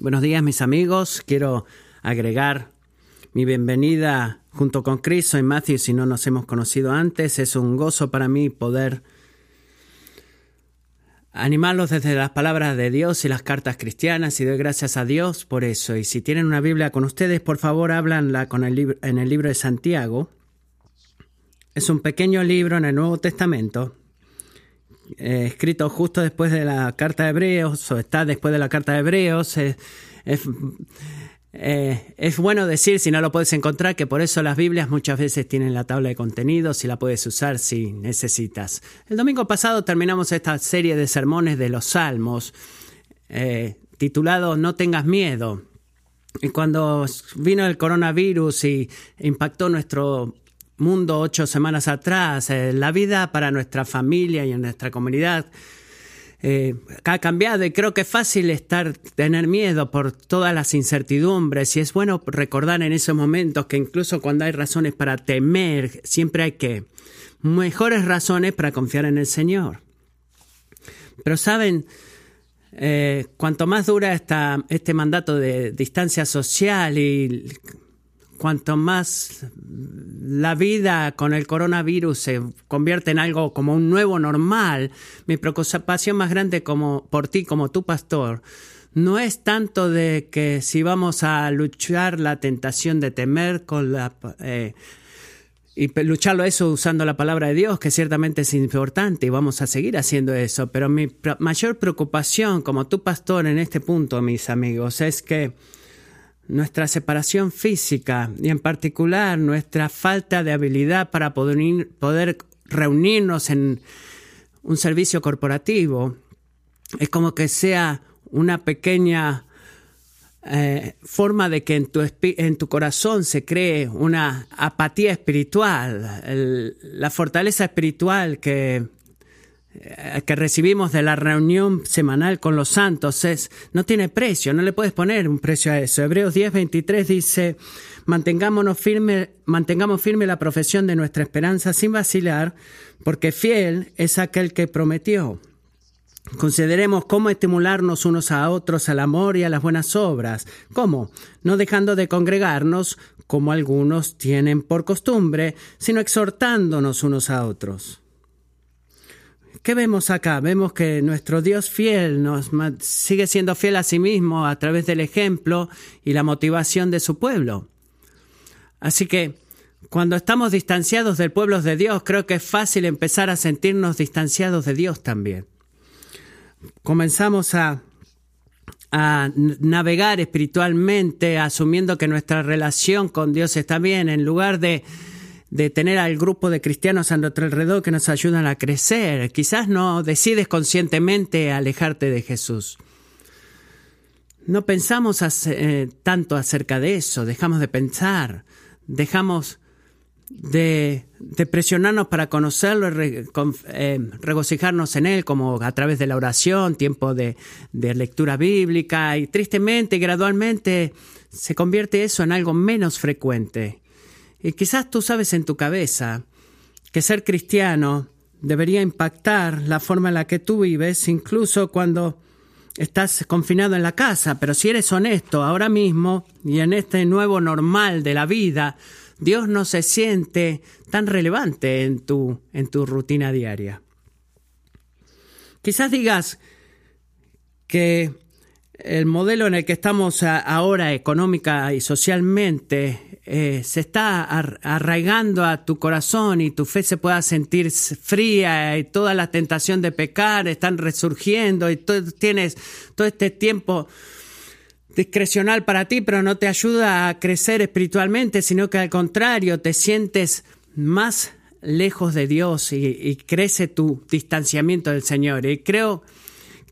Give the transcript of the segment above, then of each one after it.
Buenos días mis amigos, quiero agregar mi bienvenida junto con Chris, soy Matthew, si no nos hemos conocido antes, es un gozo para mí poder animarlos desde las palabras de Dios y las cartas cristianas y doy gracias a Dios por eso. Y si tienen una Biblia con ustedes, por favor, háblanla con el en el libro de Santiago. Es un pequeño libro en el Nuevo Testamento, eh, escrito justo después de la carta de Hebreos, o está después de la carta de Hebreos. Eh, eh, es bueno decir, si no lo puedes encontrar, que por eso las Biblias muchas veces tienen la tabla de contenidos y la puedes usar si necesitas. El domingo pasado terminamos esta serie de sermones de los Salmos, titulado No tengas miedo. Y cuando vino el coronavirus y impactó nuestro mundo ocho semanas atrás, eh, la vida para nuestra familia y en nuestra comunidad eh, ha cambiado y creo que es fácil estar, tener miedo por todas las incertidumbres y es bueno recordar en esos momentos que incluso cuando hay razones para temer, siempre hay que mejores razones para confiar en el Señor. Pero saben, eh, cuanto más dura esta, este mandato de distancia social y cuanto más la vida con el coronavirus se convierte en algo como un nuevo normal, mi preocupación más grande como por ti, como tu pastor, no es tanto de que si vamos a luchar la tentación de temer con la eh, y lucharlo eso usando la palabra de Dios, que ciertamente es importante y vamos a seguir haciendo eso. Pero mi mayor preocupación como tu pastor en este punto, mis amigos, es que nuestra separación física y en particular nuestra falta de habilidad para poder, poder reunirnos en un servicio corporativo. Es como que sea una pequeña eh, forma de que en tu, en tu corazón se cree una apatía espiritual, la fortaleza espiritual que que recibimos de la reunión semanal con los santos es, no tiene precio, no le puedes poner un precio a eso. Hebreos 10:23 dice, mantengámonos firme, mantengamos firme la profesión de nuestra esperanza sin vacilar, porque fiel es aquel que prometió. Consideremos cómo estimularnos unos a otros al amor y a las buenas obras. ¿Cómo? No dejando de congregarnos, como algunos tienen por costumbre, sino exhortándonos unos a otros. ¿Qué vemos acá? Vemos que nuestro Dios fiel nos sigue siendo fiel a sí mismo a través del ejemplo y la motivación de su pueblo. Así que cuando estamos distanciados del pueblo de Dios, creo que es fácil empezar a sentirnos distanciados de Dios también. Comenzamos a, a navegar espiritualmente asumiendo que nuestra relación con Dios está bien, en lugar de de tener al grupo de cristianos a nuestro alrededor que nos ayudan a crecer. Quizás no decides conscientemente alejarte de Jesús. No pensamos eh, tanto acerca de eso, dejamos de pensar, dejamos de, presionarnos para conocerlo, y eh, regocijarnos en él, como a través de la oración, tiempo de, de lectura bíblica, y tristemente, gradualmente, se convierte eso en algo menos frecuente. Y quizás tú sabes en tu cabeza que ser cristiano debería impactar la forma en la que tú vives, incluso cuando estás confinado en la casa, pero si eres honesto ahora mismo y en este nuevo normal de la vida, Dios no se siente tan relevante en tu, en tu rutina diaria. Quizás digas que el modelo en el que estamos ahora económica y socialmente eh, se está arraigando a tu corazón y tu fe se pueda sentir fría y toda la tentación de pecar están resurgiendo y tú tienes todo este tiempo discrecional para ti, pero no te ayuda a crecer espiritualmente, sino que al contrario te sientes más lejos de Dios y, crece tu distanciamiento del Señor. Y creo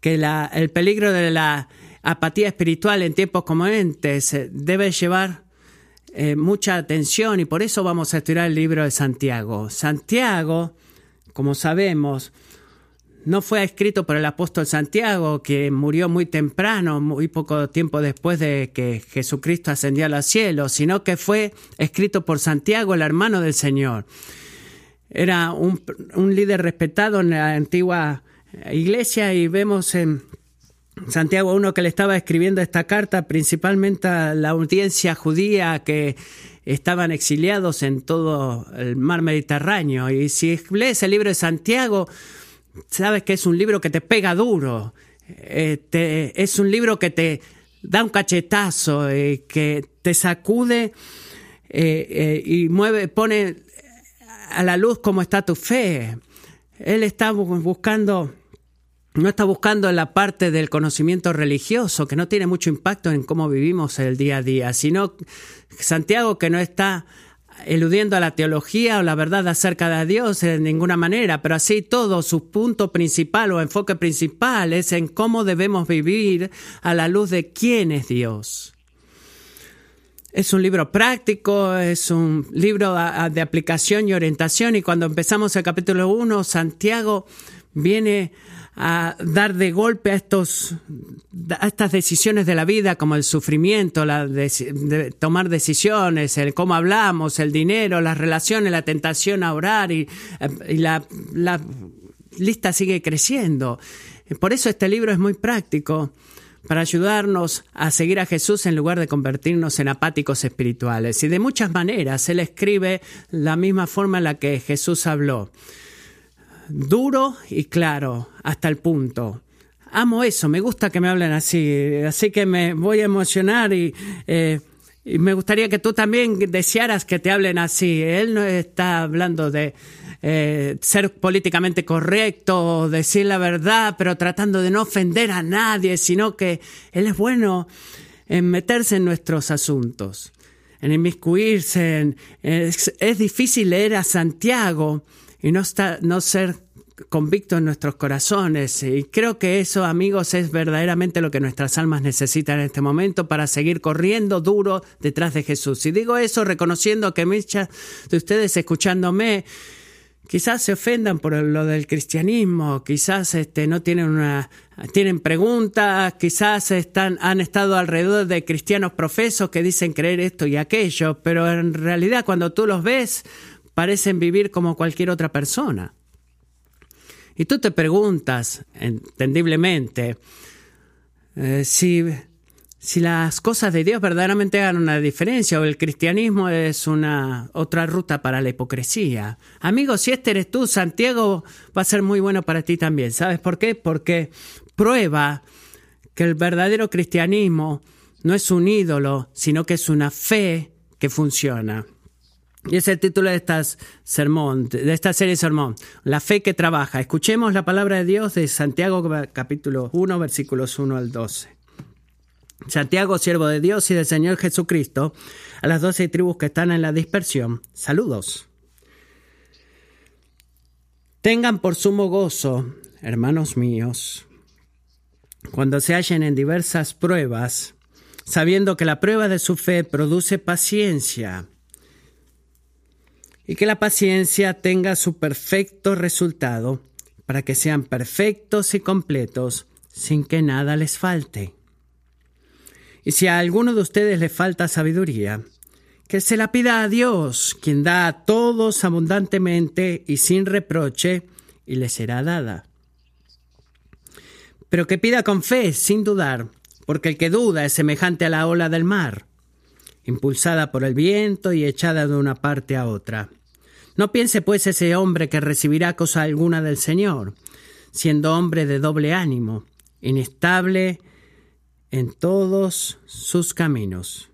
que el peligro de la apatía espiritual en tiempos como este debe llevar eh, mucha atención y por eso vamos a estudiar el libro de Santiago. Santiago, como sabemos, no fue escrito por el apóstol Santiago, que murió muy temprano, muy poco tiempo después de que Jesucristo ascendió a los cielos, sino que fue escrito por Santiago, el hermano del Señor. Era un líder respetado en la antigua iglesia y vemos en Santiago, uno que le estaba escribiendo esta carta principalmente a la audiencia judía que estaban exiliados en todo el mar Mediterráneo. Y si lees el libro de Santiago, sabes que es un libro que te pega duro, eh, es un libro que te da un cachetazo, eh, que te sacude eh, y mueve, pone a la luz cómo está tu fe. Él está buscando no está buscando la parte del conocimiento religioso, que no tiene mucho impacto en cómo vivimos el día a día, sino Santiago que no está eludiendo a la teología o la verdad acerca de Dios en ninguna manera, pero así todo, su punto principal o enfoque principal es en cómo debemos vivir a la luz de quién es Dios. Es un libro práctico, es un libro de aplicación y orientación y cuando empezamos el capítulo 1, Santiago viene a dar de golpe a, estos, a estas decisiones de la vida, como el sufrimiento, la de, tomar decisiones, el cómo hablamos, el dinero, las relaciones, la tentación a orar y, la, la lista sigue creciendo. Por eso este libro es muy práctico para ayudarnos a seguir a Jesús en lugar de convertirnos en apáticos espirituales. Y de muchas maneras, Él escribe la misma forma en la que Jesús habló duro y claro, hasta el punto. Amo eso, me gusta que me hablen así, así que me voy a emocionar y, eh, me gustaría que tú también desearas que te hablen así. Él no está hablando de eh, ser políticamente correcto, decir la verdad, pero tratando de no ofender a nadie, sino que Él es bueno en meterse en nuestros asuntos, en inmiscuirse. es, es difícil leer a Santiago y no, está, no ser convicto en nuestros corazones. Y creo que eso, amigos, es verdaderamente lo que nuestras almas necesitan en este momento para seguir corriendo duro detrás de Jesús. Y digo eso reconociendo que muchas de ustedes escuchándome quizás se ofendan por lo del cristianismo, quizás este, no tienen una, tienen preguntas, quizás están, han estado alrededor de cristianos profesos que dicen creer esto y aquello, pero en realidad cuando tú los ves, parecen vivir como cualquier otra persona. Y tú te preguntas, entendiblemente, eh, si, si las cosas de Dios verdaderamente hagan una diferencia o el cristianismo es una otra ruta para la hipocresía. Amigos, si este eres tú, Santiago va a ser muy bueno para ti también. ¿Sabes por qué? Porque prueba que el verdadero cristianismo no es un ídolo, sino que es una fe que funciona. Y es el título de, estas sermón, de esta serie de sermón, La fe que trabaja. Escuchemos la palabra de Dios de Santiago capítulo 1, versículos 1 al 12. Santiago, siervo de Dios y del Señor Jesucristo, a las doce tribus que están en la dispersión, saludos. Tengan por sumo gozo, hermanos míos, cuando se hallen en diversas pruebas, sabiendo que la prueba de su fe produce paciencia y que la paciencia tenga su perfecto resultado para que sean perfectos y completos sin que nada les falte. Y si a alguno de ustedes le falta sabiduría, que se la pida a Dios, quien da a todos abundantemente y sin reproche, y le será dada. Pero que pida con fe, sin dudar, porque el que duda es semejante a la ola del mar, impulsada por el viento y echada de una parte a otra. No piense pues ese hombre que recibirá cosa alguna del Señor, siendo hombre de doble ánimo, inestable en todos sus caminos.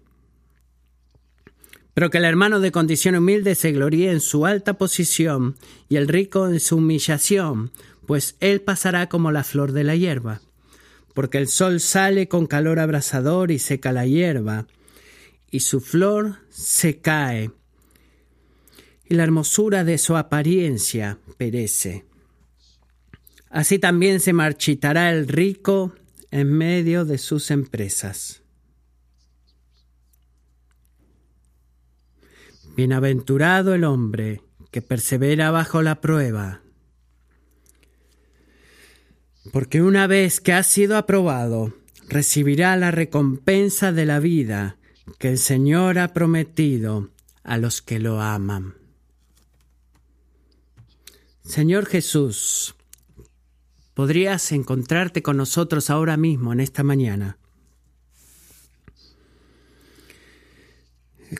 Pero que el hermano de condición humilde se gloríe en su alta posición y el rico en su humillación, pues él pasará como la flor de la hierba. Porque el sol sale con calor abrasador y seca la hierba, y su flor se cae, y la hermosura de su apariencia perece. Así también se marchitará el rico en medio de sus empresas. Bienaventurado el hombre que persevera bajo la prueba, porque una vez que ha sido aprobado, recibirá la recompensa de la vida que el Señor ha prometido a los que lo aman. Señor Jesús, podrías encontrarte con nosotros ahora mismo, en esta mañana.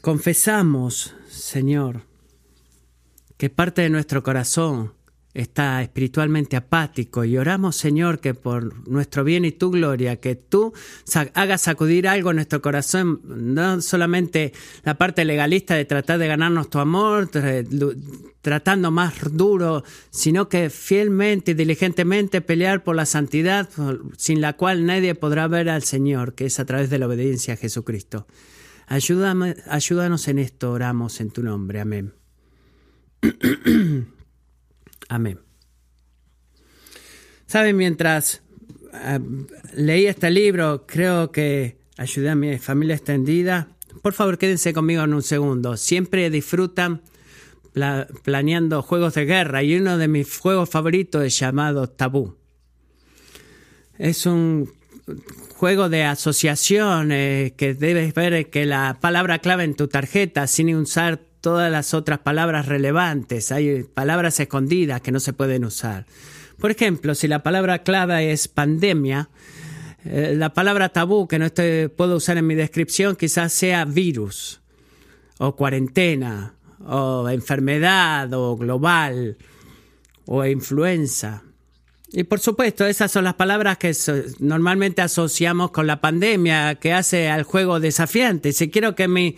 Confesamos, Señor, que parte de nuestro corazón está espiritualmente apático y oramos, Señor, que por nuestro bien y tu gloria, que tú hagas sacudir algo en nuestro corazón, no solamente la parte legalista de tratar de ganarnos tu amor, tratando más duro, sino que fielmente y diligentemente pelear por la santidad sin la cual nadie podrá ver al Señor, que es a través de la obediencia a Jesucristo. Ayúdame, ayúdanos en esto, oramos en tu nombre. Amén. Amén. Saben, mientras eh, leí este libro, creo que ayudé a mi familia extendida. Por favor, quédense conmigo en un segundo. Siempre disfrutan planeando juegos de guerra y uno de mis juegos favoritos es llamado Tabú. Es un juego de asociación que debes ver que la palabra clave en tu tarjeta sin usar todas las otras palabras relevantes. Hay palabras escondidas que no se pueden usar. Por ejemplo, si la palabra clave es pandemia, eh, la palabra tabú que no puedo usar en mi descripción quizás sea virus o cuarentena o enfermedad o global o influenza. Y por supuesto, esas son las palabras que normalmente asociamos con la pandemia, que hace al juego desafiante. Si quiero que mi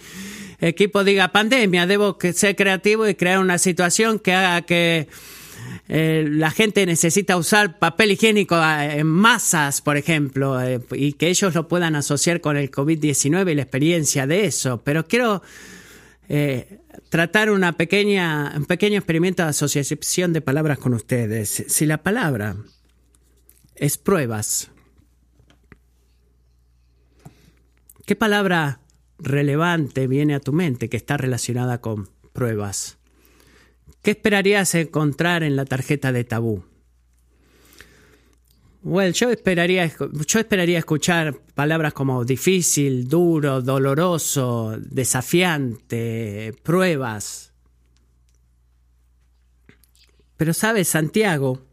equipo diga pandemia, debo ser creativo y crear una situación que haga que eh, la gente necesita usar papel higiénico eh, en masas, por ejemplo, eh, y que ellos lo puedan asociar con el COVID-19 y la experiencia de eso. Pero quiero tratar una pequeña, un pequeño experimento de asociación de palabras con ustedes. Si la palabra es pruebas, ¿qué palabra relevante viene a tu mente que está relacionada con pruebas? ¿Qué esperarías encontrar en la tarjeta de tabú? Well, yo esperaría, yo esperaría escuchar palabras como difícil, duro, doloroso, desafiante, pruebas. Pero sabes, Santiago,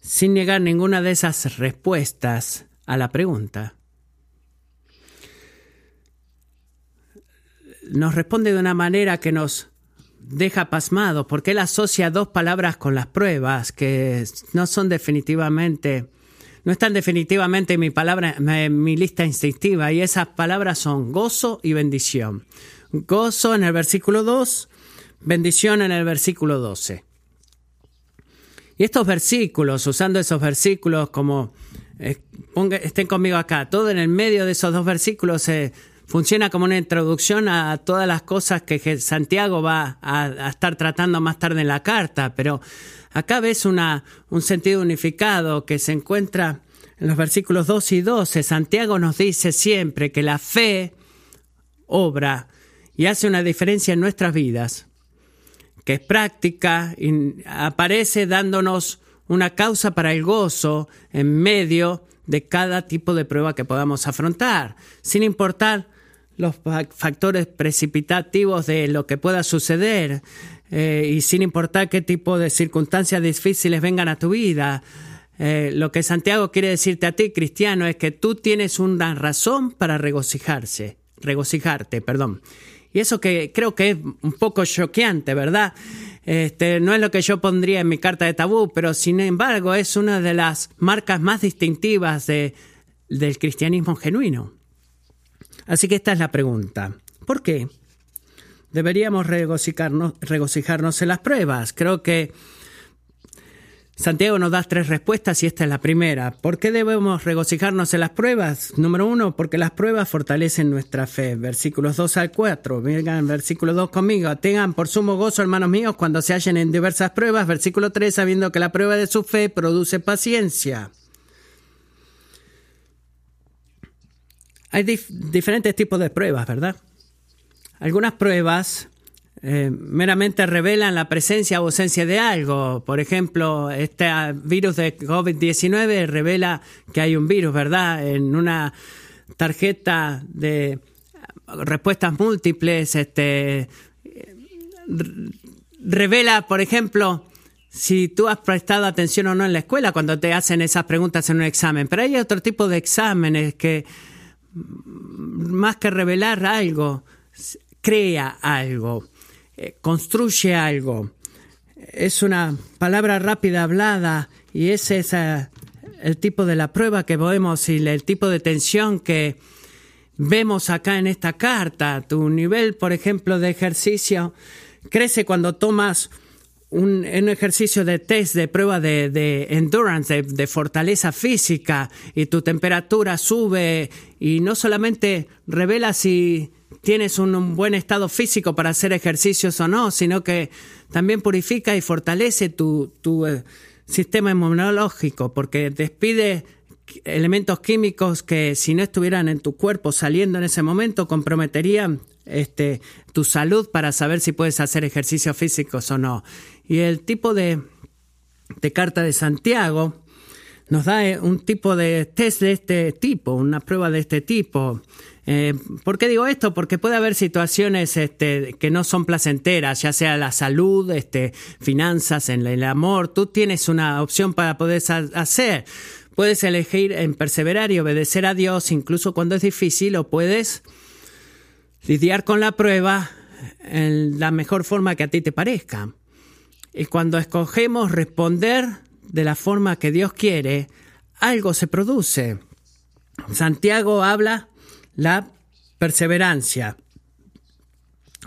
sin negar ninguna de esas respuestas a la pregunta, nos responde de una manera que nos deja pasmados, porque él asocia dos palabras con las pruebas que no son definitivamente, no están definitivamente en mi palabra, mi lista instintiva, y esas palabras son gozo y bendición. Gozo en el versículo 2, bendición en el versículo 12. Y estos versículos, usando esos versículos como, eh, estén conmigo acá, todo en el medio de esos dos versículos se funciona como una introducción a todas las cosas que Santiago va a, estar tratando más tarde en la carta, pero acá ves un sentido unificado que se encuentra en los versículos 2 y 12. Santiago nos dice siempre que la fe obra y hace una diferencia en nuestras vidas, que es práctica y aparece dándonos una causa para el gozo en medio de cada tipo de prueba que podamos afrontar, sin importar los factores precipitativos de lo que pueda suceder eh, y sin importar qué tipo de circunstancias difíciles vengan a tu vida. Eh, lo que Santiago quiere decirte a ti, cristiano, es que tú tienes una razón para regocijarse, regocijarte, perdón. Y eso que creo que es un poco choqueante, ¿verdad? Este, no es lo que yo pondría en mi carta de tabú, pero sin embargo es una de las marcas más distintivas de, del cristianismo genuino. Así que esta es la pregunta. ¿Por qué? Deberíamos regocijarnos, regocijarnos en las pruebas. Creo que Santiago nos da tres respuestas y esta es la primera. ¿Por qué debemos regocijarnos en las pruebas? Número uno, porque las pruebas fortalecen nuestra fe. Versículos 2 al 4. Vengan, versículo 2 conmigo. Tengan por sumo gozo, hermanos míos, cuando se hallen en diversas pruebas. Versículo 3, sabiendo que la prueba de su fe produce paciencia. Hay diferentes tipos de pruebas, ¿verdad? Algunas pruebas eh, meramente revelan la presencia o ausencia de algo. Por ejemplo, este virus de COVID-19 revela que hay un virus, ¿verdad? En una tarjeta de respuestas múltiples, este, revela, por ejemplo, si tú has prestado atención o no en la escuela cuando te hacen esas preguntas en un examen. Pero hay otro tipo de exámenes que, más que revelar algo, crea algo, eh, construye algo. Es una palabra rápida hablada y ese es el tipo de la prueba que vemos y el tipo de tensión que vemos acá en esta carta. Tu nivel, por ejemplo, de ejercicio crece cuando tomas un, ejercicio de test, de prueba de, endurance, de, fortaleza física, y tu temperatura sube y no solamente revela si tienes un, buen estado físico para hacer ejercicios o no, sino que también purifica y fortalece tu, eh, sistema inmunológico, porque despide elementos químicos que si no estuvieran en tu cuerpo saliendo en ese momento comprometerían este, tu salud para saber si puedes hacer ejercicios físicos o no. Y el tipo de, de carta de Santiago nos da eh, un tipo de test de este tipo, una prueba de este tipo. Eh, ¿Por qué digo esto? Porque puede haber situaciones este, que no son placenteras, ya sea la salud, este, finanzas, en el amor. Tú tienes una opción para poder hacer. Puedes elegir en perseverar y obedecer a Dios incluso cuando es difícil o puedes lidiar con la prueba en la mejor forma que a ti te parezca. Y cuando escogemos responder de la forma que Dios quiere, algo se produce. Santiago habla la perseverancia,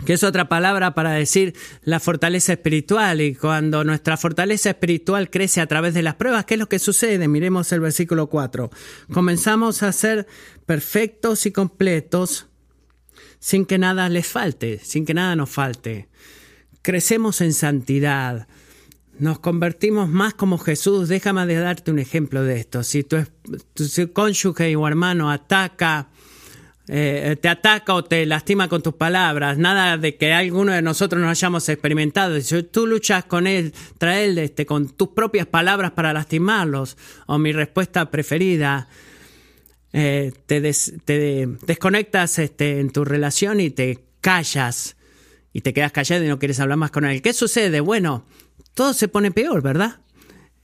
que es otra palabra para decir la fortaleza espiritual. Y cuando nuestra fortaleza espiritual crece a través de las pruebas, ¿qué es lo que sucede? Miremos el versículo 4. Comenzamos a ser perfectos y completos sin que nada les falte, sin que nada nos falte. Crecemos en santidad, nos convertimos más como Jesús. Déjame de darte un ejemplo de esto. Si tu, tu cónyuge o hermano ataca, eh, te ataca o te lastima con tus palabras, nada de que alguno de nosotros no hayamos experimentado. Si tú luchas con él, trae él este, con tus propias palabras para lastimarlos, o mi respuesta preferida, eh, te, desconectas este, en tu relación y te callas y te quedas callado y no quieres hablar más con él. ¿Qué sucede? Bueno, todo se pone peor, ¿verdad?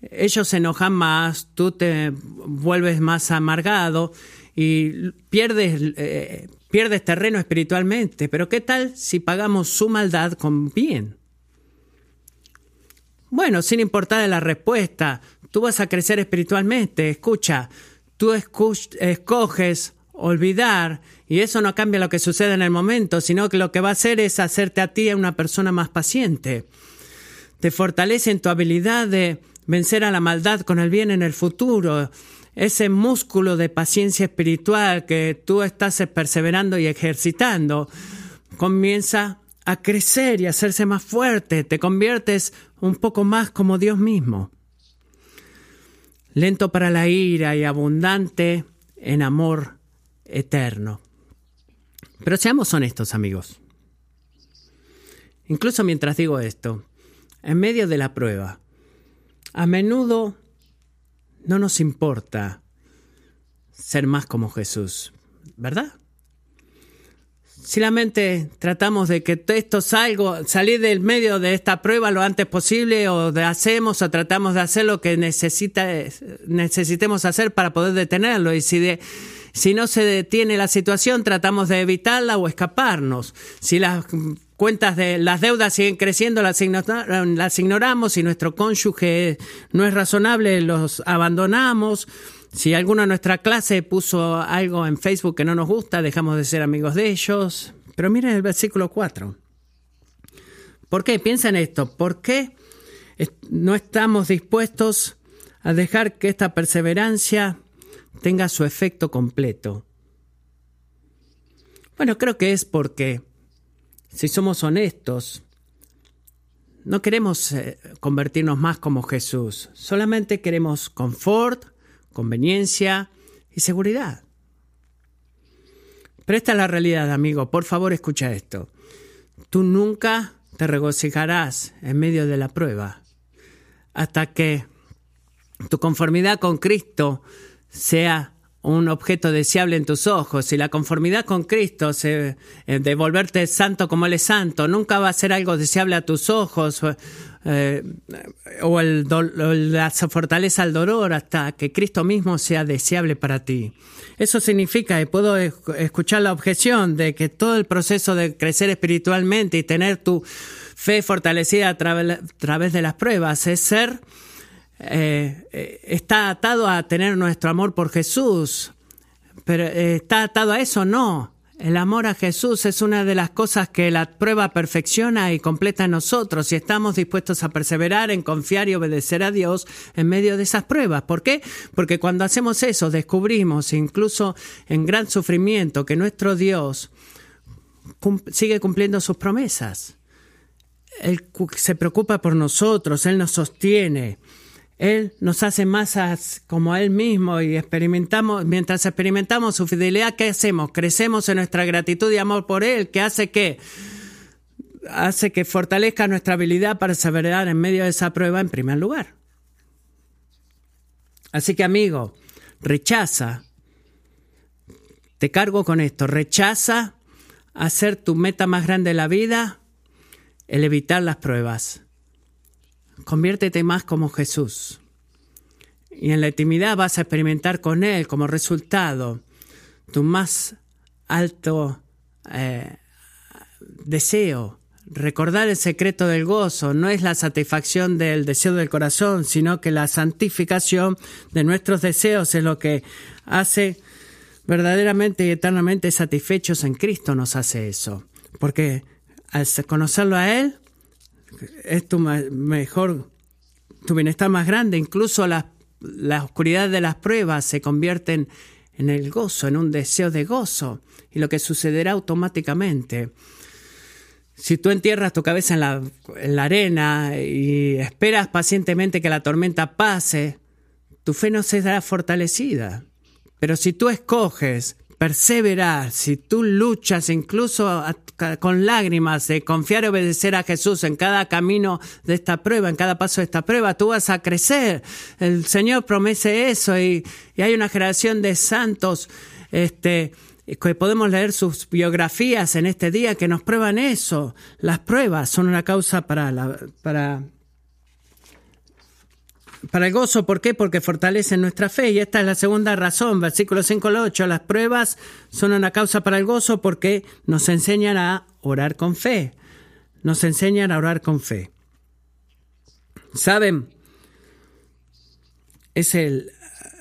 Ellos se enojan más, tú te vuelves más amargado y pierdes, eh, pierdes terreno espiritualmente. Pero ¿qué tal si pagamos su maldad con bien? Bueno, sin importar la respuesta, tú vas a crecer espiritualmente. Escucha, tú escoges olvidar y eso no cambia lo que sucede en el momento, sino que lo que va a hacer es hacerte a ti una persona más paciente. Te fortalece en tu habilidad de vencer a la maldad con el bien en el futuro. Ese músculo de paciencia espiritual que tú estás perseverando y ejercitando comienza a crecer y a hacerse más fuerte. Te conviertes un poco más como Dios mismo lento para la ira y abundante en amor eterno. Pero seamos honestos, amigos. Incluso mientras digo esto, en medio de la prueba, a menudo no nos importa ser más como Jesús, ¿verdad? Si la mente tratamos de que esto salga, salir del medio de esta prueba lo antes posible o de hacemos o tratamos de hacer lo que necesita, necesitemos hacer para poder detenerlo. Y si, de, si no se detiene la situación, tratamos de evitarla o escaparnos. Si las cuentas de las deudas siguen creciendo, las, ignoramos. Si nuestro cónyuge no es razonable, los abandonamos. Si alguno de nuestra clase puso algo en Facebook que no nos gusta, dejamos de ser amigos de ellos. Pero miren el versículo 4. ¿Por qué? Piensa en esto. ¿Por qué no estamos dispuestos a dejar que esta perseverancia tenga su efecto completo? Bueno, creo que es porque, si somos honestos, no queremos eh, convertirnos más como Jesús, solamente queremos confort, conveniencia y seguridad. Pero esta es la realidad, amigo. Por favor, escucha esto. Tú nunca te regocijarás en medio de la prueba hasta que tu conformidad con Cristo sea un objeto deseable en tus ojos y la conformidad con Cristo, se, eh, de volverte santo como Él es santo, nunca va a ser algo deseable a tus ojos eh, o el la fortaleza al dolor hasta que Cristo mismo sea deseable para ti. Eso significa, y puedo escuchar la objeción de que todo el proceso de crecer espiritualmente y tener tu fe fortalecida a través de las pruebas es ser eh, eh, está atado a tener nuestro amor por Jesús, pero eh, está atado a eso, no. El amor a Jesús es una de las cosas que la prueba perfecciona y completa en nosotros y estamos dispuestos a perseverar en confiar y obedecer a Dios en medio de esas pruebas. ¿Por qué? Porque cuando hacemos eso descubrimos, incluso en gran sufrimiento, que nuestro Dios sigue cumpliendo sus promesas. Él se preocupa por nosotros, Él nos sostiene. Él nos hace más como Él mismo y experimentamos, mientras experimentamos su fidelidad, ¿qué hacemos? Crecemos en nuestra gratitud y amor por Él, que hace que hace que fortalezca nuestra habilidad para perseverar en medio de esa prueba en primer lugar. Así que amigo, rechaza, te cargo con esto, rechaza hacer tu meta más grande en la vida, el evitar las pruebas. Conviértete más como Jesús. Y en la intimidad vas a experimentar con Él como resultado tu más alto eh, deseo. Recordar el secreto del gozo no es la satisfacción del deseo del corazón, sino que la santificación de nuestros deseos es lo que hace verdaderamente y eternamente satisfechos en Cristo nos hace eso. Porque al conocerlo a Él, es tu mejor, tu bienestar más grande. Incluso la, la oscuridad de las pruebas se convierten en el gozo, en un deseo de gozo. Y lo que sucederá automáticamente. Si tú entierras tu cabeza en la, en la arena y esperas pacientemente que la tormenta pase, tu fe no será fortalecida. Pero si tú escoges perseverar, si tú luchas incluso con lágrimas de confiar y obedecer a Jesús en cada camino de esta prueba, en cada paso de esta prueba, tú vas a crecer. El Señor promete eso y, hay una generación de santos este, que podemos leer sus biografías en este día que nos prueban eso. Las pruebas son una causa para, la, para para el gozo, ¿por qué? Porque fortalecen nuestra fe. Y esta es la segunda razón, versículo 5 al 8. Las pruebas son una causa para el gozo porque nos enseñan a orar con fe. Nos enseñan a orar con fe. ¿Saben? Es el,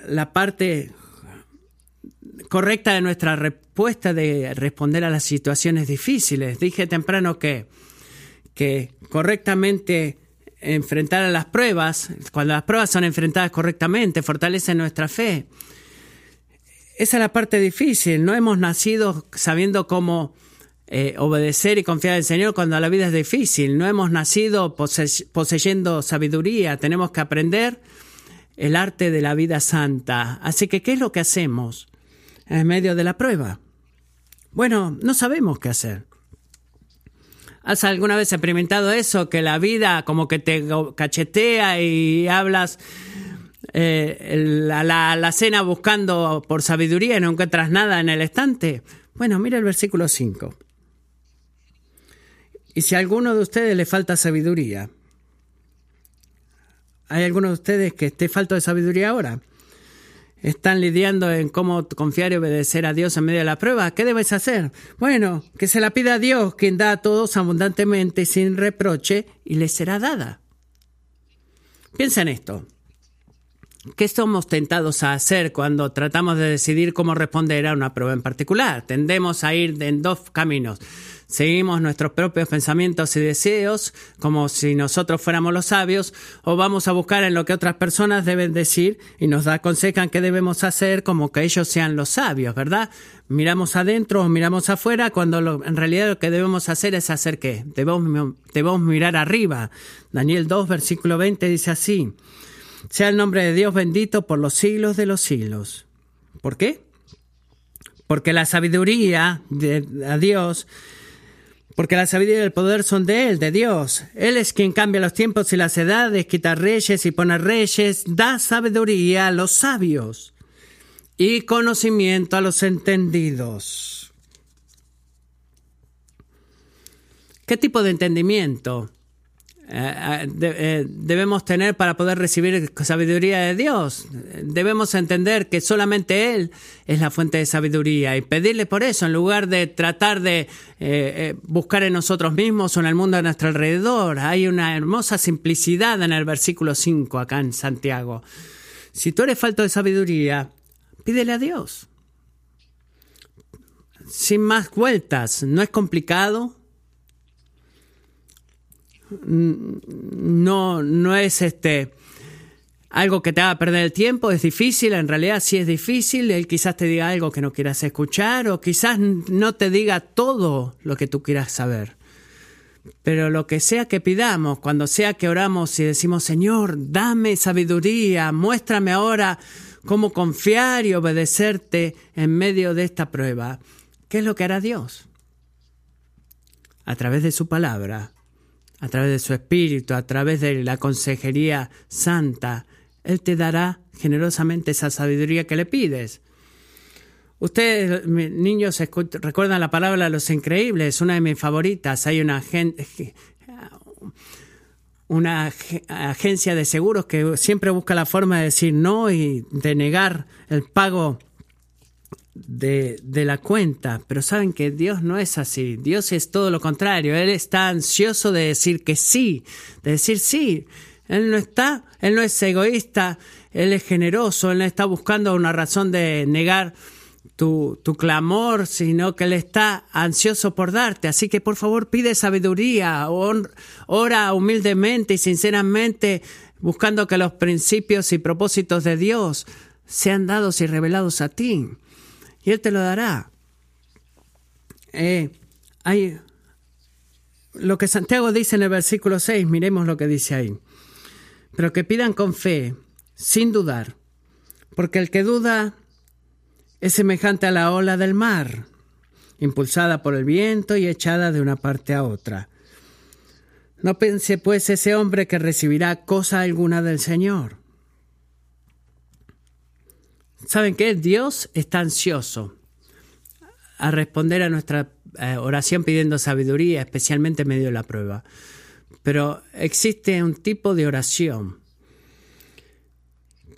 la parte correcta de nuestra respuesta de responder a las situaciones difíciles. Dije temprano que, que correctamente enfrentar a las pruebas, cuando las pruebas son enfrentadas correctamente, fortalecen nuestra fe. Esa es la parte difícil. No hemos nacido sabiendo cómo eh, obedecer y confiar en el Señor cuando la vida es difícil. No hemos nacido poseyendo sabiduría. Tenemos que aprender el arte de la vida santa. Así que, ¿qué es lo que hacemos en medio de la prueba? Bueno, no sabemos qué hacer. ¿Has alguna vez experimentado eso? Que la vida como que te cachetea y hablas eh, la, la, cena buscando por sabiduría y no encuentras nada en el estante. Bueno, mira el versículo 5. Y si a alguno de ustedes le falta sabiduría, ¿hay alguno de ustedes que esté falto de sabiduría ahora? Están lidiando en cómo confiar y obedecer a Dios en medio de la prueba, ¿qué debes hacer? Bueno, que se la pida a Dios, quien da a todos abundantemente sin reproche, y le será dada. Piensa en esto. ¿Qué somos tentados a hacer cuando tratamos de decidir cómo responder a una prueba en particular? Tendemos a ir en dos caminos. Seguimos nuestros propios pensamientos y deseos como si nosotros fuéramos los sabios o vamos a buscar en lo que otras personas deben decir y nos aconsejan qué debemos hacer como que ellos sean los sabios, ¿verdad? Miramos adentro o miramos afuera cuando en realidad lo que debemos hacer es hacer qué? Debemos, debemos mirar arriba. Daniel 2, versículo 20 dice así. Sea el nombre de Dios bendito por los siglos de los siglos. ¿Por qué? Porque la sabiduría de Dios, porque la sabiduría y el poder son de Él, de Dios. Él es quien cambia los tiempos y las edades, quita reyes y pone reyes, da sabiduría a los sabios y conocimiento a los entendidos. ¿Qué tipo de entendimiento eh, eh, debemos tener para poder recibir sabiduría de Dios? Debemos entender que solamente Él es la fuente de sabiduría y pedirle por eso, en lugar de tratar de eh, buscar en nosotros mismos o en el mundo a nuestro alrededor. Hay una hermosa simplicidad en el versículo 5 acá en Santiago. Si tú eres falto de sabiduría, pídele a Dios. Sin más vueltas, no es complicado, no, no es este algo que te haga perder el tiempo, es difícil, en realidad sí es difícil, él quizás te diga algo que no quieras escuchar o quizás no te diga todo lo que tú quieras saber. Pero lo que sea que pidamos, cuando sea que oramos y decimos, Señor, dame sabiduría, muéstrame ahora cómo confiar y obedecerte en medio de esta prueba, ¿qué es lo que hará Dios? A través de su palabra a través de su Espíritu, a través de la consejería santa, Él te dará generosamente esa sabiduría que le pides. Ustedes, niños, recuerdan la palabra Los Increíbles, una de mis favoritas. Hay una, una agencia de seguros que siempre busca la forma de decir no y de negar el pago de, de, la cuenta, pero saben que Dios no es así, Dios es todo lo contrario, Él está ansioso de decir que sí, de decir sí, Él no está, Él no es egoísta, Él es generoso, Él no está buscando una razón de negar tu, tu clamor, sino que Él está ansioso por darte, así que por favor pide sabiduría, ora humildemente y sinceramente buscando que los principios y propósitos de Dios sean dados y revelados a ti y Él te lo dará. Eh, hay, lo que Santiago dice en el versículo 6, miremos lo que dice ahí. Pero que pidan con fe, sin dudar, porque el que duda es semejante a la ola del mar, impulsada por el viento y echada de una parte a otra. No pense pues ese hombre que recibirá cosa alguna del Señor. ¿Saben qué? Dios está ansioso a responder a nuestra eh, oración pidiendo sabiduría, especialmente en medio de la prueba. Pero existe un tipo de oración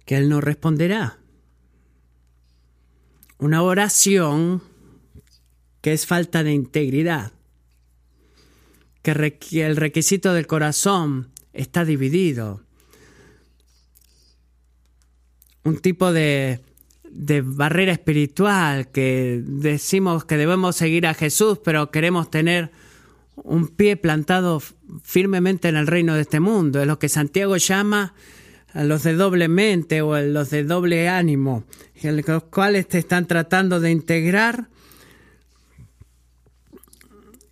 que Él no responderá. Una oración que es falta de integridad, que el requisito del corazón está dividido. Un tipo de de barrera espiritual, que decimos que debemos seguir a Jesús, pero queremos tener un pie plantado firmemente en el reino de este mundo. Es lo que Santiago llama a los de doble mente o a los de doble ánimo, los cuales te están tratando de integrar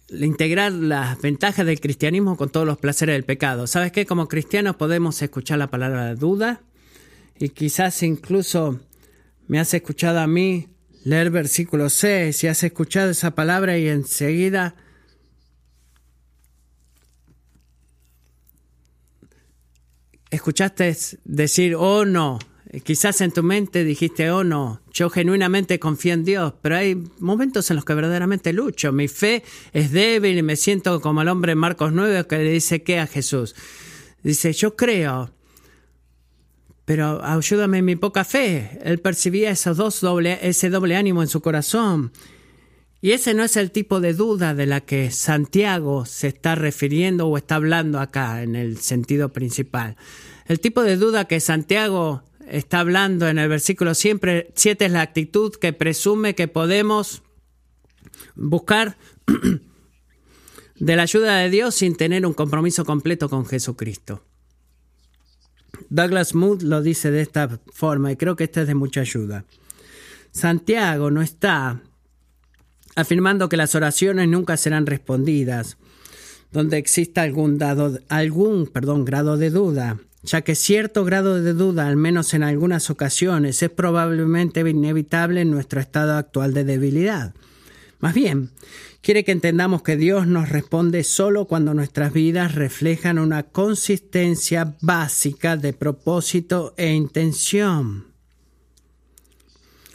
integrar las ventajas del cristianismo con todos los placeres del pecado. ¿Sabes qué? Como cristianos podemos escuchar la palabra duda y quizás incluso me has escuchado a mí leer versículo 6 y has escuchado esa palabra y enseguida escuchaste decir, oh no, quizás en tu mente dijiste, oh no, yo genuinamente confío en Dios, pero hay momentos en los que verdaderamente lucho, mi fe es débil y me siento como el hombre en Marcos 9 que le dice que a Jesús. Dice, yo creo, pero ayúdame en mi poca fe. Él percibía esos dos doble, ese doble ánimo en su corazón. Y ese no es el tipo de duda de la que Santiago se está refiriendo o está hablando acá en el sentido principal. El tipo de duda que Santiago está hablando en el versículo 7 es la actitud que presume que podemos buscar de la ayuda de Dios sin tener un compromiso completo con Jesucristo. Douglas Mood lo dice de esta forma y creo que esta es de mucha ayuda. Santiago no está afirmando que las oraciones nunca serán respondidas, donde exista algún, dado, algún perdón, grado de duda, ya que cierto grado de duda, al menos en algunas ocasiones, es probablemente inevitable en nuestro estado actual de debilidad. Más bien, quiere que entendamos que Dios nos responde solo cuando nuestras vidas reflejan una consistencia básica de propósito e intención.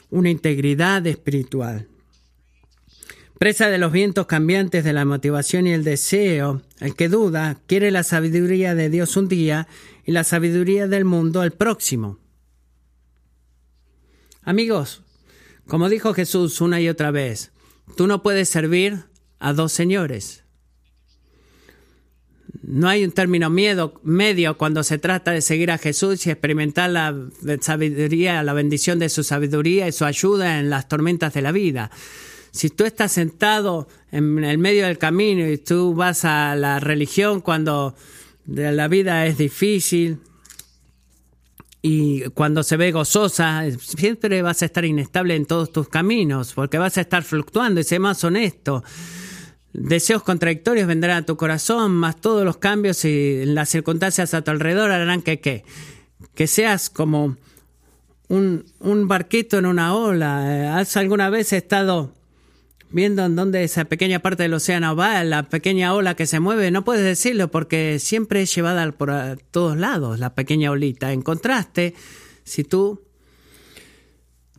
una integridad espiritual. Presa de los vientos cambiantes de la motivación y el deseo, el que duda quiere la sabiduría de Dios un día y la sabiduría del mundo el próximo. Amigos, como dijo Jesús una y otra vez, tú no puedes servir a dos señores. No hay un término miedo, medio cuando se trata de seguir a Jesús y experimentar la sabiduría, la bendición de su sabiduría y su ayuda en las tormentas de la vida. Si tú estás sentado en el medio del camino y tú vas a la religión cuando la vida es difícil y cuando se ve gozosa, siempre vas a estar inestable en todos tus caminos porque vas a estar fluctuando y sé más honesto. Deseos contradictorios vendrán a tu corazón, más todos los cambios y las circunstancias a tu alrededor harán que ¿qué? que seas como un, un barquito en una ola. ¿Has alguna vez estado viendo en dónde esa pequeña parte del océano va, la pequeña ola que se mueve, no puedes decirlo porque siempre es llevada por todos lados, la pequeña olita. En contraste, si tú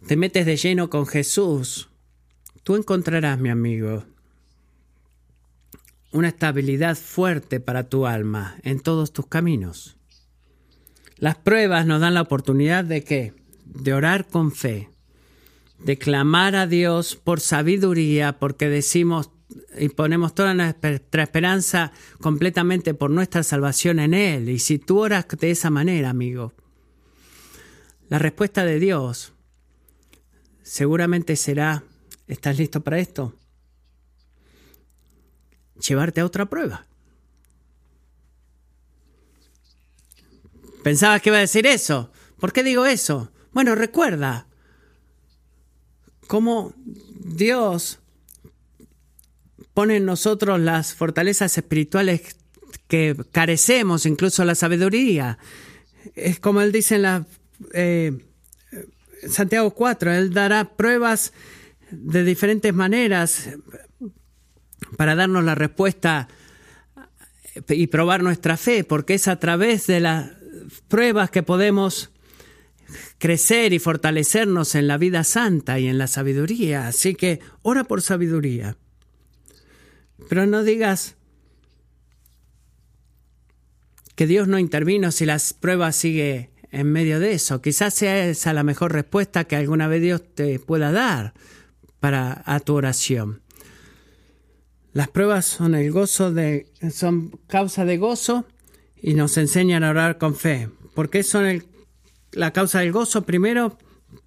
te metes de lleno con Jesús, tú encontrarás, mi amigo, una estabilidad fuerte para tu alma en todos tus caminos. Las pruebas nos dan la oportunidad de qué? De orar con fe de clamar a Dios por sabiduría, porque decimos y ponemos toda nuestra esperanza completamente por nuestra salvación en Él. Y si tú oras de esa manera, amigo, la respuesta de Dios seguramente será, ¿estás listo para esto? Llevarte a otra prueba. ¿Pensabas que iba a decir eso? ¿Por qué digo eso? Bueno, recuerda, cómo Dios pone en nosotros las fortalezas espirituales que carecemos, incluso la sabiduría. Es como él dice en eh, Santiago 4, él dará pruebas de diferentes maneras para darnos la respuesta y probar nuestra fe, porque es a través de las pruebas que podemos crecer y fortalecernos en la vida santa y en la sabiduría. Así que ora por sabiduría. Pero no digas que Dios no intervino si las pruebas sigue en medio de eso. Quizás sea esa la mejor respuesta que alguna vez Dios te pueda dar para a tu oración. Las pruebas son el gozo de son causa de gozo y nos enseñan a orar con fe, porque son el la causa del gozo, primero,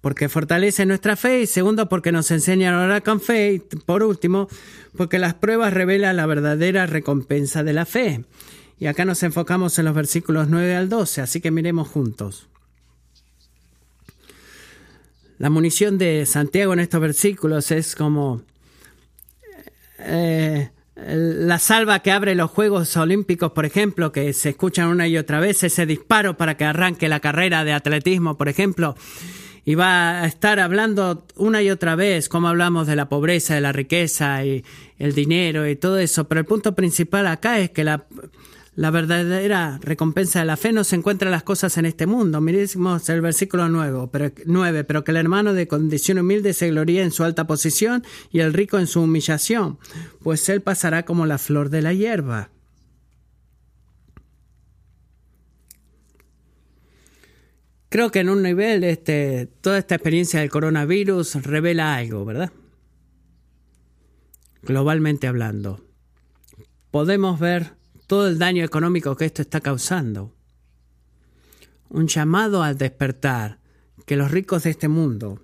porque fortalece nuestra fe y segundo, porque nos enseña a orar con fe y por último, porque las pruebas revelan la verdadera recompensa de la fe. Y acá nos enfocamos en los versículos 9 al 12, así que miremos juntos. La munición de Santiago en estos versículos es como eh, la salva que abre los Juegos Olímpicos, por ejemplo, que se escuchan una y otra vez, ese disparo para que arranque la carrera de atletismo, por ejemplo, y va a estar hablando una y otra vez como hablamos de la pobreza, de la riqueza y el dinero y todo eso, pero el punto principal acá es que la, la verdadera recompensa de la fe no se encuentra en las cosas en este mundo. Miremos el versículo 9 pero, 9, pero que el hermano de condición humilde se gloríe en su alta posición y el rico en su humillación, pues él pasará como la flor de la hierba. Creo que en un nivel este, toda esta experiencia del coronavirus revela algo, ¿verdad? Globalmente hablando. Podemos ver todo el daño económico que esto está causando. Un llamado al despertar que los ricos de este mundo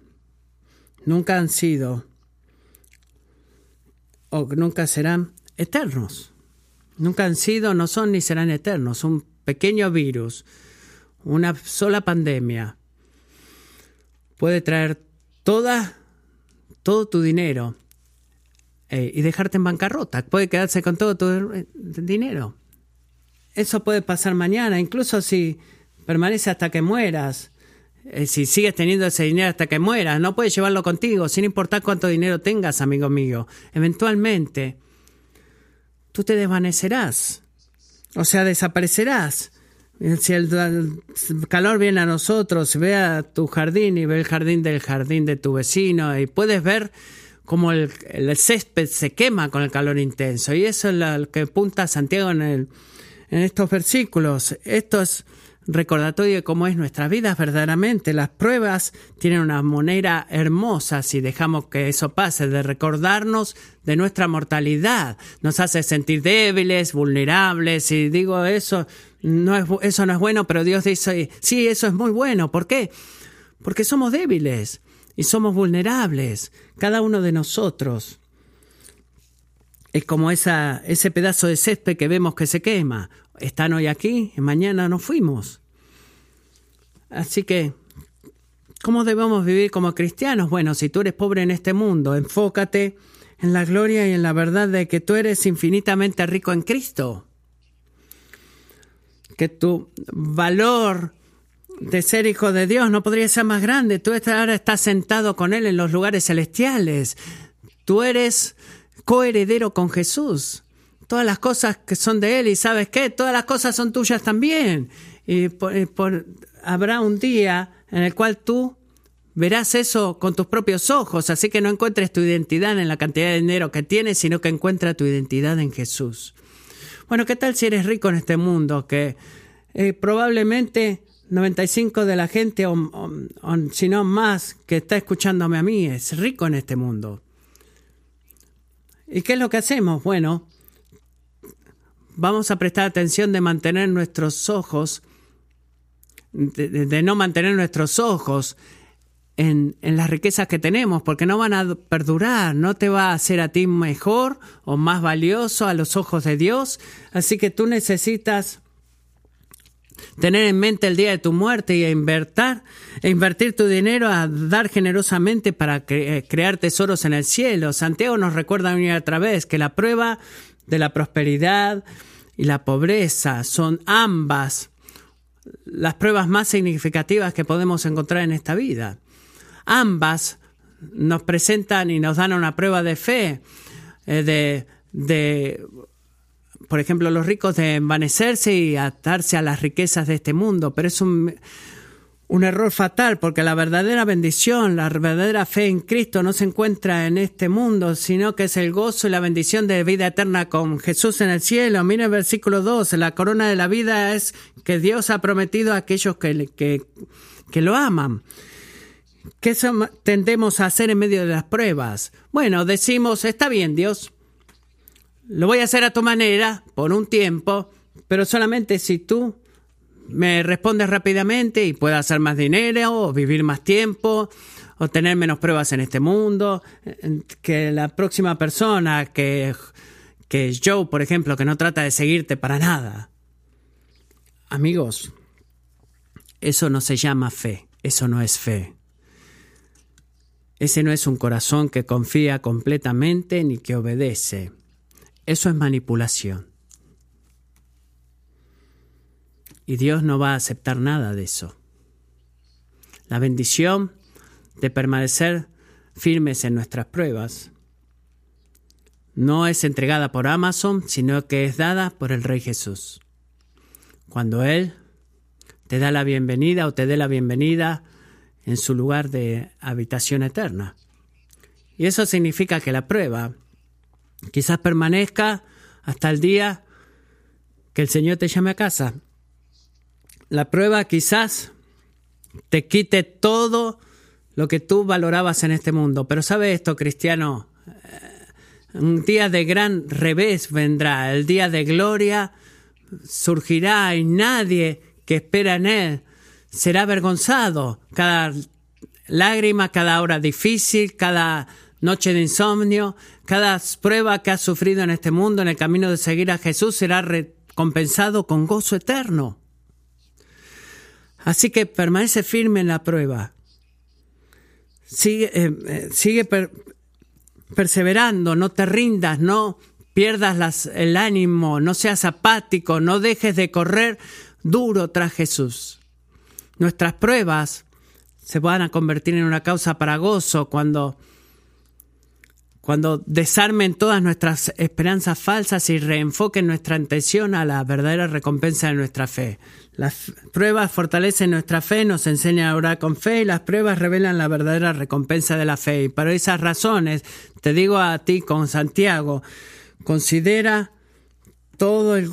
nunca han sido o nunca serán eternos. Nunca han sido, no son ni serán eternos. Un pequeño virus, una sola pandemia puede traer toda, todo tu dinero eh, y dejarte en bancarrota. Puede quedarse con todo tu eh, dinero. Eso puede pasar mañana, incluso si permanece hasta que mueras. Eh, si sigues teniendo ese dinero hasta que mueras, no puedes llevarlo contigo, sin importar cuánto dinero tengas, amigo mío. Eventualmente, tú te desvanecerás. O sea, desaparecerás. Si el, calor viene a nosotros, ve a tu jardín y ve el jardín del jardín de tu vecino y puedes ver cómo el, césped se quema con el calor intenso. Y eso es lo que apunta Santiago en, el, en estos versículos. Esto es recordatorio de cómo es nuestra vida verdaderamente. Las pruebas tienen una manera hermosa si dejamos que eso pase, de recordarnos de nuestra mortalidad. Nos hace sentir débiles, vulnerables. Y digo eso, no es, eso no es bueno, pero Dios dice, sí, eso es muy bueno. ¿Por qué? Porque somos débiles y somos vulnerables, cada uno de nosotros. Es como esa, ese pedazo de césped que vemos que se quema están hoy aquí mañana nos fuimos. Así que, ¿cómo debemos vivir como cristianos? Bueno, si tú eres pobre en este mundo, enfócate en la gloria y en la verdad de que tú eres infinitamente rico en Cristo. Que tu valor de ser hijo de Dios no podría ser más grande. Tú ahora estás sentado con Él en los lugares celestiales. Tú eres coheredero con Jesús todas las cosas que son de Él y sabes qué, todas las cosas son tuyas también. Y por, habrá un día en el cual tú verás eso con tus propios ojos, así que no encuentres tu identidad en la cantidad de dinero que tienes, sino que encuentra tu identidad en Jesús. Bueno, ¿qué tal si eres rico en este mundo? Que eh, probablemente 95 de la gente, o, si no más, que está escuchándome a mí, es rico en este mundo. ¿Y qué es lo que hacemos? Bueno, vamos a prestar atención de mantener nuestros ojos, de, no mantener nuestros ojos en, en, las riquezas que tenemos, porque no van a perdurar, no te va a hacer a ti mejor o más valioso a los ojos de Dios. Así que tú necesitas tener en mente el día de tu muerte y invertir, invertir tu dinero a dar generosamente para crear tesoros en el cielo. Santiago nos recuerda una y otra vez que la prueba de la prosperidad y la pobreza son ambas las pruebas más significativas que podemos encontrar en esta vida. Ambas nos presentan y nos dan una prueba de fe, eh, de, de, por ejemplo, los ricos de envanecerse y atarse a las riquezas de este mundo, pero es un, un error fatal porque la verdadera bendición, la verdadera fe en Cristo no se encuentra en este mundo, sino que es el gozo y la bendición de vida eterna con Jesús en el cielo. Mira el versículo 2, la corona de la vida es que Dios ha prometido a aquellos que, que, que lo aman. ¿Qué tendemos a hacer en medio de las pruebas? Bueno, decimos, está bien Dios, lo voy a hacer a tu manera por un tiempo, pero solamente si tú me respondes rápidamente y puedo hacer más dinero o vivir más tiempo o tener menos pruebas en este mundo, que la próxima persona que, que es por ejemplo, que no trata de seguirte para nada. Amigos, eso no se llama fe, eso no es fe. Ese no es un corazón que confía completamente ni que obedece. Eso es manipulación. Y Dios no va a aceptar nada de eso. La bendición de permanecer firmes en nuestras pruebas no es entregada por Amazon, sino que es dada por el Rey Jesús. Cuando Él te da la bienvenida o te dé la bienvenida en su lugar de habitación eterna. Y eso significa que la prueba quizás permanezca hasta el día que el Señor te llame a casa la prueba quizás te quite todo lo que tú valorabas en este mundo. Pero sabe esto, cristiano, eh, un día de gran revés vendrá, el día de gloria surgirá y nadie que espera en él será avergonzado. Cada lágrima, cada hora difícil, cada noche de insomnio, cada prueba que has sufrido en este mundo en el camino de seguir a Jesús será recompensado con gozo eterno. Así que permanece firme en la prueba. Sigue, eh, eh, sigue perseverando, no te rindas, no pierdas el ánimo, no seas apático, no dejes de correr duro tras Jesús. Nuestras pruebas se van a convertir en una causa para gozo cuando, cuando desarmen todas nuestras esperanzas falsas y reenfoquen nuestra atención a la verdadera recompensa de nuestra fe. Las pruebas fortalecen nuestra fe, nos enseñan a orar con fe y las pruebas revelan la verdadera recompensa de la fe. Y por esas razones, te digo a ti con Santiago, considera todo el,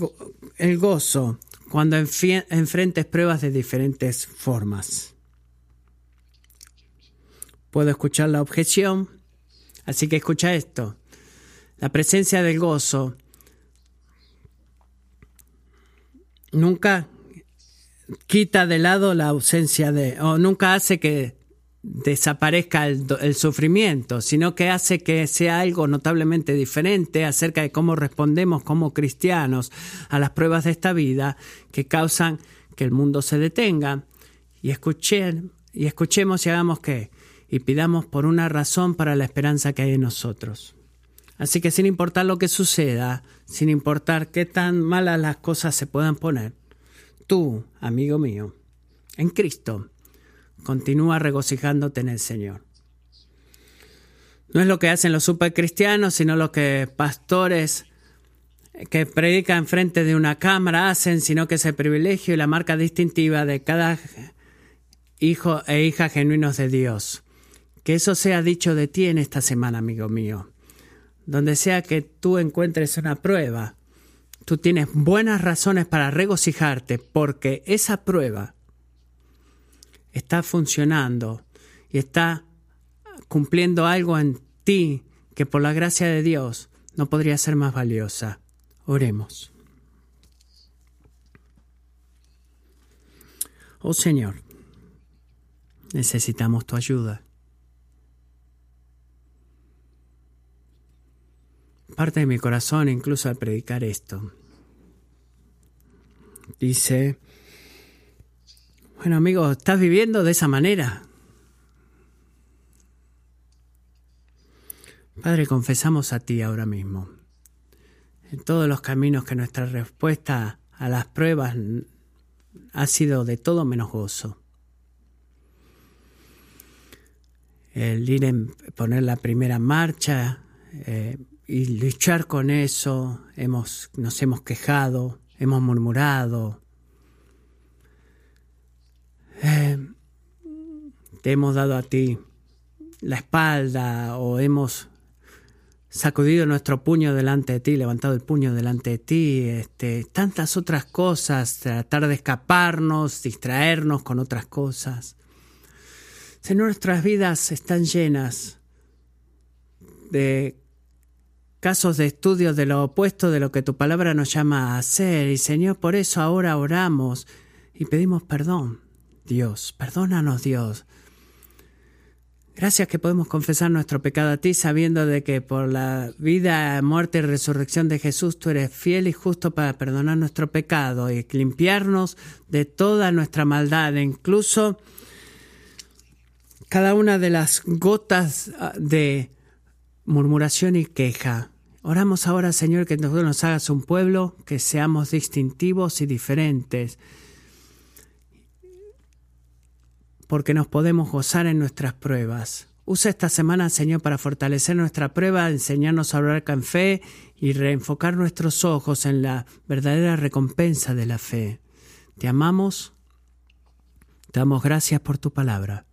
el gozo cuando enfrentes pruebas de diferentes formas. Puedo escuchar la objeción, Así que escucha esto. La presencia del gozo nunca quita de lado la ausencia de, o nunca hace que desaparezca el, sufrimiento, sino que hace que sea algo notablemente diferente acerca de cómo respondemos como cristianos a las pruebas de esta vida que causan que el mundo se detenga y, escuchen, y escuchemos y hagamos que y pidamos por una razón para la esperanza que hay en nosotros. Así que sin importar lo que suceda, sin importar qué tan malas las cosas se puedan poner, tú, amigo mío, en Cristo, continúa regocijándote en el Señor. No es lo que hacen los supercristianos, sino lo que pastores que predican frente de una cámara hacen, sino que es el privilegio y la marca distintiva de cada hijo e hija genuinos de Dios. Que eso sea dicho de ti en esta semana, amigo mío. Donde sea que tú encuentres una prueba, tú tienes buenas razones para regocijarte porque esa prueba está funcionando y está cumpliendo algo en ti que por la gracia de Dios no podría ser más valiosa. Oremos. Oh Señor, necesitamos tu ayuda. Parte de mi corazón incluso al predicar esto. Dice, bueno amigo, ¿estás viviendo de esa manera? Padre, confesamos a ti ahora mismo, en todos los caminos que nuestra respuesta a las pruebas ha sido de todo menos gozo. El ir en poner la primera marcha, eh, y luchar con eso, hemos, nos hemos quejado, hemos murmurado, eh, te hemos dado a ti la espalda o hemos sacudido nuestro puño delante de ti, levantado el puño delante de ti, este, tantas otras cosas, tratar de escaparnos, distraernos con otras cosas. Si nuestras vidas están llenas de casos de estudio de lo opuesto de lo que tu palabra nos llama a hacer. Y Señor, por eso ahora oramos y pedimos perdón. Dios, perdónanos Dios. Gracias que podemos confesar nuestro pecado a ti sabiendo de que por la vida, muerte y resurrección de Jesús tú eres fiel y justo para perdonar nuestro pecado y limpiarnos de toda nuestra maldad, incluso cada una de las gotas ah, de murmuración y queja Oramos ahora, Señor, que nos hagas un pueblo, que seamos distintivos y diferentes, porque nos podemos gozar en nuestras pruebas. Usa esta semana, Señor, para fortalecer nuestra prueba, enseñarnos a hablar con fe y reenfocar nuestros ojos en la verdadera recompensa de la fe. Te amamos, te damos gracias por tu palabra.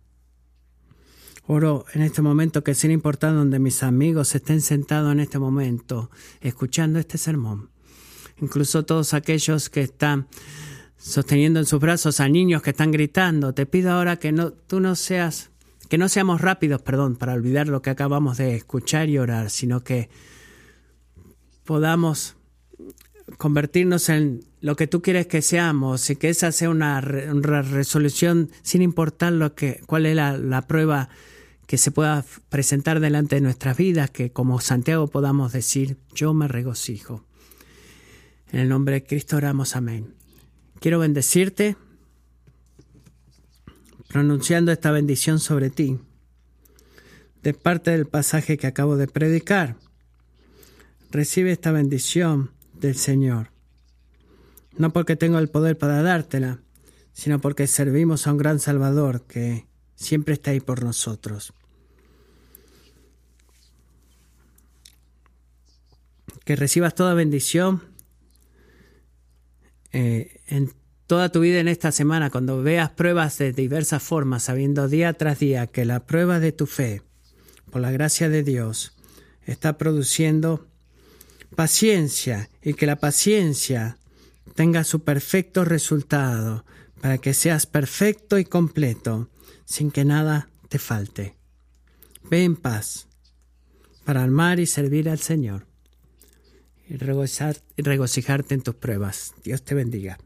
Oro en este momento que sin importar donde mis amigos estén sentados en este momento, escuchando este sermón, incluso todos aquellos que están sosteniendo en sus brazos a niños que están gritando, te pido ahora que no, tú no seas, que no seamos rápidos, perdón, para olvidar lo que acabamos de escuchar y orar, sino que podamos convertirnos en lo que tú quieres que seamos y que esa sea una, resolución sin importar lo que, cuál es la prueba que se pueda presentar delante de nuestras vidas, que como Santiago podamos decir, yo me regocijo. En el nombre de Cristo oramos, amén. Quiero bendecirte pronunciando esta bendición sobre ti, de parte del pasaje que acabo de predicar. Recibe esta bendición del Señor, no porque tengo el poder para dártela, sino porque servimos a un gran Salvador que siempre está ahí por nosotros. que recibas toda bendición eh, en toda tu vida en esta semana, cuando veas pruebas de diversas formas, sabiendo día tras día que la prueba de tu fe, por la gracia de Dios, está produciendo paciencia y que la paciencia tenga su perfecto resultado para que seas perfecto y completo sin que nada te falte. Ve en paz para amar y servir al Señor y regocijarte en tus pruebas. Dios te bendiga.